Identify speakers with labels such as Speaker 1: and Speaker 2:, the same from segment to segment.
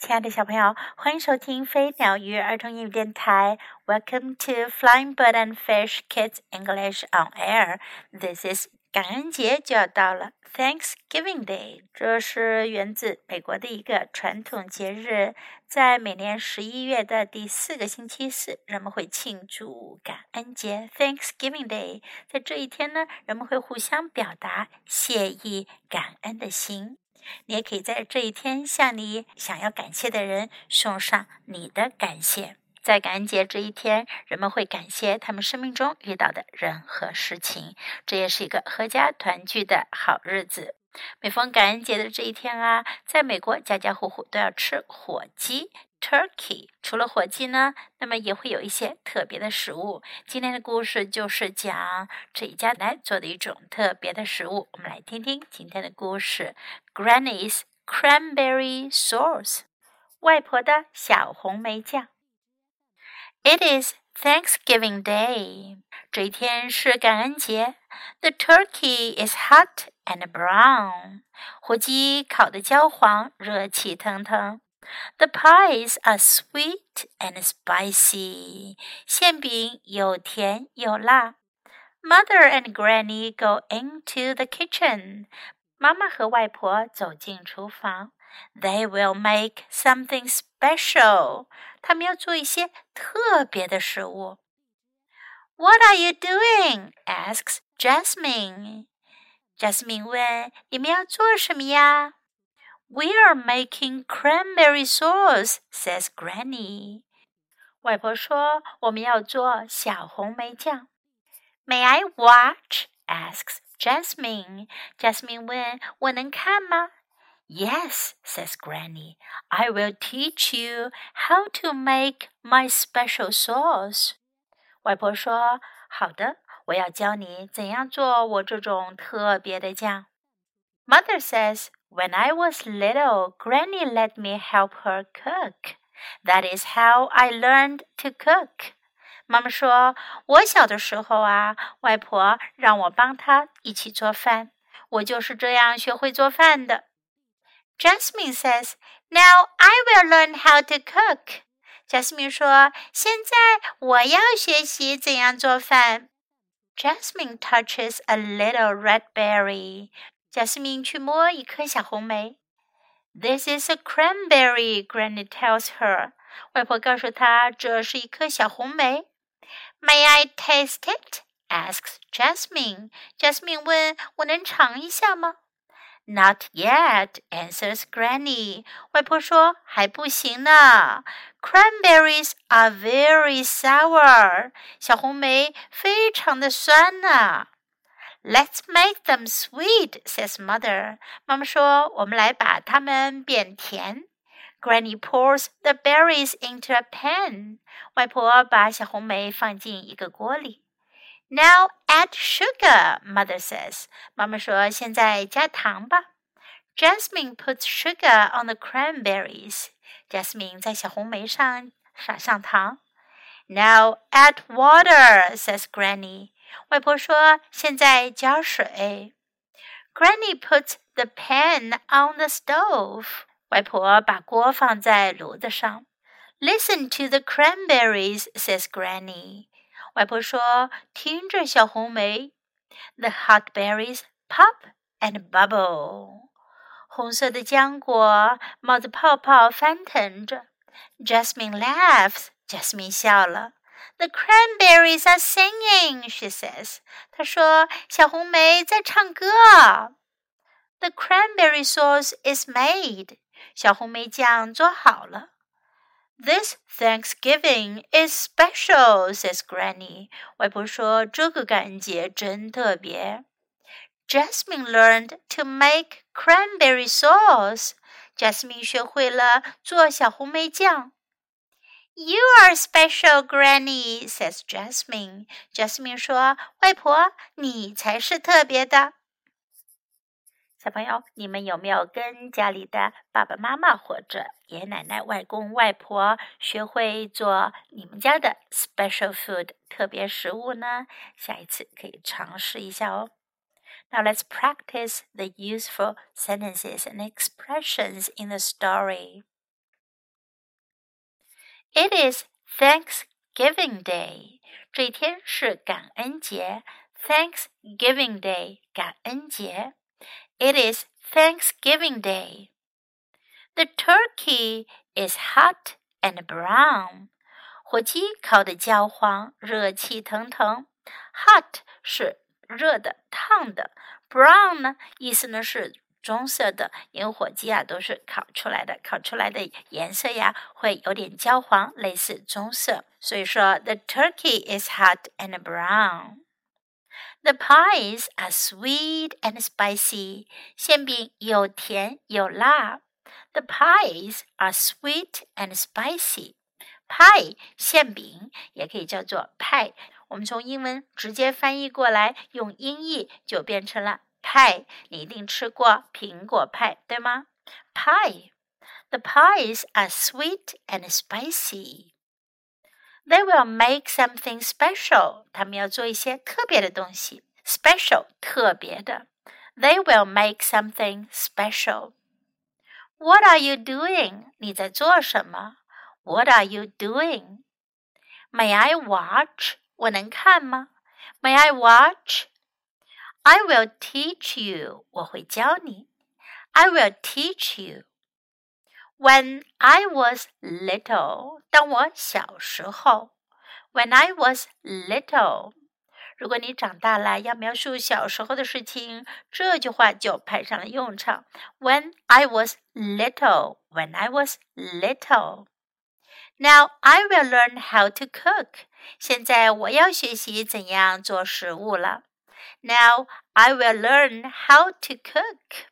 Speaker 1: 亲爱的小朋友，欢迎收听飞鸟鱼儿童英语电台。Welcome to Flying Bird and Fish Kids English on Air. This is 感恩节就要到了，Thanksgiving Day，这是源自美国的一个传统节日，在每年十一月的第四个星期四，人们会庆祝感恩节 Thanksgiving Day。在这一天呢，人们会互相表达谢意、感恩的心。你也可以在这一天向你想要感谢的人送上你的感谢。在感恩节这一天，人们会感谢他们生命中遇到的人和事情，这也是一个阖家团聚的好日子。每逢感恩节的这一天啊，在美国家家户户都要吃火鸡 （turkey）。除了火鸡呢，那么也会有一些特别的食物。今天的故事就是讲这一家来做的一种特别的食物。我们来听听今天的故事：Granny's Cranberry Sauce，外婆的小红莓酱。It is Thanksgiving Day. 这一天是感恩节。The turkey is hot and brown. 火鸡烤得焦黄，热气腾腾。The pies are sweet and spicy. 馅饼又甜又辣。Mother and Granny go into the kitchen. 妈妈和外婆走进厨房。They will make something special. 他们要做一些特别的食物。What are you doing? asks Jasmine. Jasmine 问：“你们要做什么呀 ？” ？”We are making cranberry sauce, says Granny. 外婆说：“我们要做小红莓酱。” May I watch? asks Jasmine. Jasmine 问：“我能看吗？” Yes, says Granny. I will teach you how to make my special sauce. 外婆说：“好的，我要教你怎样做我这种特别的酱。” Mother says, "When I was little, Granny let me help her cook. That is how I learned to cook." 妈妈说：“我小的时候啊，外婆让我帮她一起做饭，我就是这样学会做饭的。” Jasmine says, "Now I will learn how to cook." Jasmine 说：“现在我要学习怎样做饭。” Jasmine touches a little red berry. Jasmine 去摸一颗小红莓。This is a cranberry, Granny tells her. 外婆告诉她这是一颗小红莓。May I taste it? asks Jasmine. Jasmine 问：“我能尝一下吗？” Not yet, answers Granny. 外婆说还不行呢。Cranberries are very sour. 小红莓非常的酸呢。Let's make them sweet, says mother. 妈妈说我们来把它们变甜。Granny pours the berries into a pan. 外婆把小红莓放进一个锅里。Now add sugar, mother says. 妈妈说现在加糖吧。Jasmine puts sugar on the cranberries. Jasmine 在小红莓上撒上糖。Now add water, says Granny. 外婆说现在加水。Granny puts the pan on the stove. 外婆把锅放在炉子上。Listen to the cranberries, says Granny. 外婆说：“听着，小红莓，the hot berries pop and bubble。红色的浆果冒着泡泡翻腾着。Jasmine laughs. Jasmine 笑了。 The cranberries are singing, she says. 她说：“小红莓在唱歌。” The cranberry sauce is made. 小红莓酱做好了。this Thanksgiving is special, says Granny. 外婆说这个感恩节真特别。Jasmine learned to make cranberry sauce. Jasmine 学会了做小红莓酱。 You are special, Granny, says Jasmine. Jasmine 说：“外婆，你才是特别的。”小朋友，你们有没有跟家里的爸爸妈妈或者爷爷奶奶、外公外婆学会做你们家的 special food 特别食物呢？下一次可以尝试一下哦。Now let's practice the useful sentences and expressions in the story. It is Thanksgiving Day. 这一天是感恩节，Thanksgiving Day，感恩节。It is Thanksgiving Day. The turkey is hot and brown. 火鸡烤得焦黄，热气腾腾。Hot 是热的、烫的，Brown 呢，意思呢是 棕色的，因为火鸡啊都是烤出来的，烤出来的颜色呀会有点焦黄，类似棕色。所以说，the turkey is hot and brown. The pies are sweet and spicy. 馅饼又甜又辣。The pies are sweet and spicy. Pie 馅饼也可以叫做派，我们从英文直接翻译过来，用音译就变成了派。你一定吃过苹果派，对吗？Pie. The pies are sweet and spicy. They will make something special. 他们要做一些特别的东西，special 特别的。They will make something special. What are you doing? 你在做什么？What are you doing? May I watch? 我能看吗？May I watch? I will teach you. 我会教你。I will teach you. When I was little，当我小时候，When I was little，如果你长大了要描述小时候的事情，这句话就派上了用场。When I was little，When I was little。Now I will learn how to cook。现在我要学习怎样做食物了。 Now I will learn how to cook.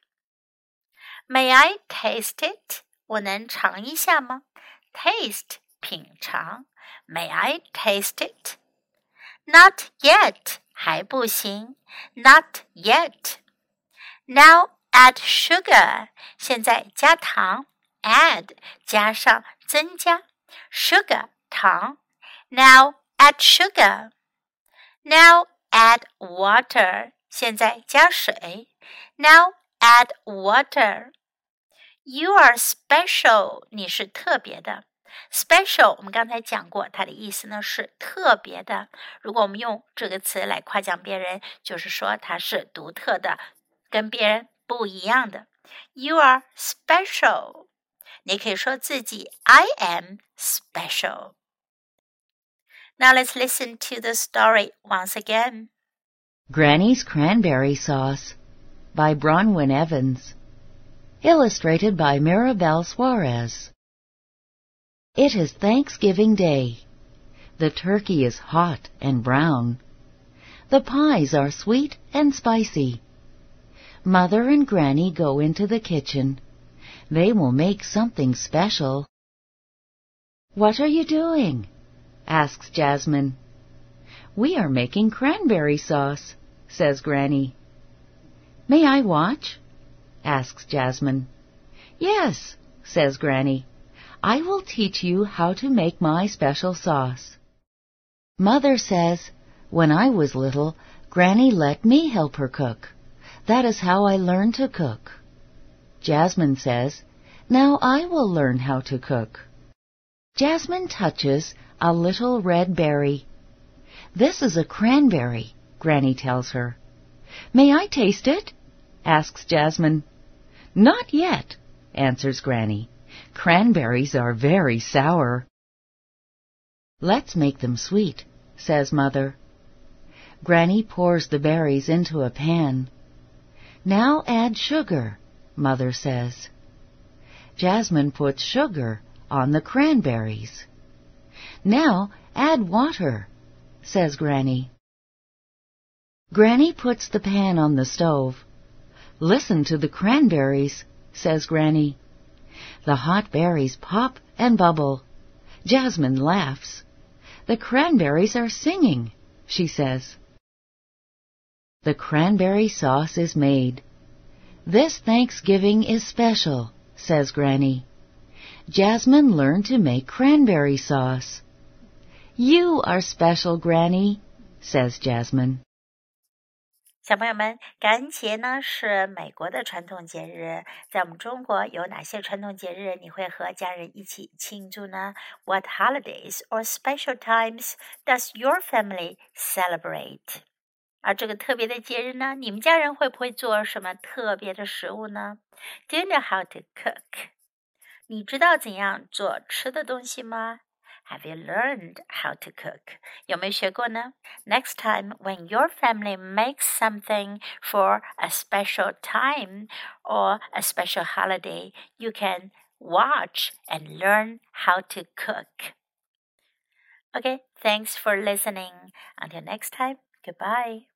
Speaker 1: May I taste it? 我能尝一下吗？Taste 品尝。May I taste it? Not yet 还不行。Not yet. Now add sugar 现在加糖。Add 加上增加。Sugar 糖。Now add sugar. Now add water 现在加水。Now add water. You are special，你是特别的。Special，我们刚才讲过，它的意思呢是特别的。如果我们用这个词来夸奖别人，就是说它是独特的，跟别人不一样的。You are special，你可以说自己 I am special。Now let's listen to the story once again.
Speaker 2: Granny's Cranberry Sauce by Bronwyn Evans. Illustrated by Mirabel Suarez. It is Thanksgiving Day. The turkey is hot and brown. The pies are sweet and spicy. Mother and Granny go into the kitchen. They will make something special. What are you doing? Asks Jasmine. We are making cranberry sauce, says Granny. May I watch? asks Jasmine. Yes, says Granny. I will teach you how to make my special sauce. Mother says, when I was little, Granny let me help her cook. That is how I learned to cook. Jasmine says, now I will learn how to cook. Jasmine touches a little red berry. This is a cranberry, Granny tells her. May I taste it? asks Jasmine. Not yet, answers Granny. Cranberries are very sour. Let's make them sweet, says Mother. Granny pours the berries into a pan. Now add sugar, Mother says. Jasmine puts sugar on the cranberries. Now add water, says Granny. Granny puts the pan on the stove. Listen to the cranberries, says Granny. The hot berries pop and bubble. Jasmine laughs. The cranberries are singing, she says. The cranberry sauce is made. This Thanksgiving is special, says Granny. Jasmine learned to make cranberry sauce. You are special, Granny, says Jasmine.
Speaker 1: 小朋友们，感恩节呢是美国的传统节日，在我们中国有哪些传统节日你会和家人一起庆祝呢？What holidays or special times does your family celebrate？而这个特别的节日呢，你们家人会不会做什么特别的食物呢？Do you know how to cook？你知道怎样做吃的东西吗 ？have you learned how to cook? 有没有学过呢? Next time, when your family makes something for a special time or a special holiday, you can watch and learn how to cook. Okay, thanks for listening. Until next time, goodbye.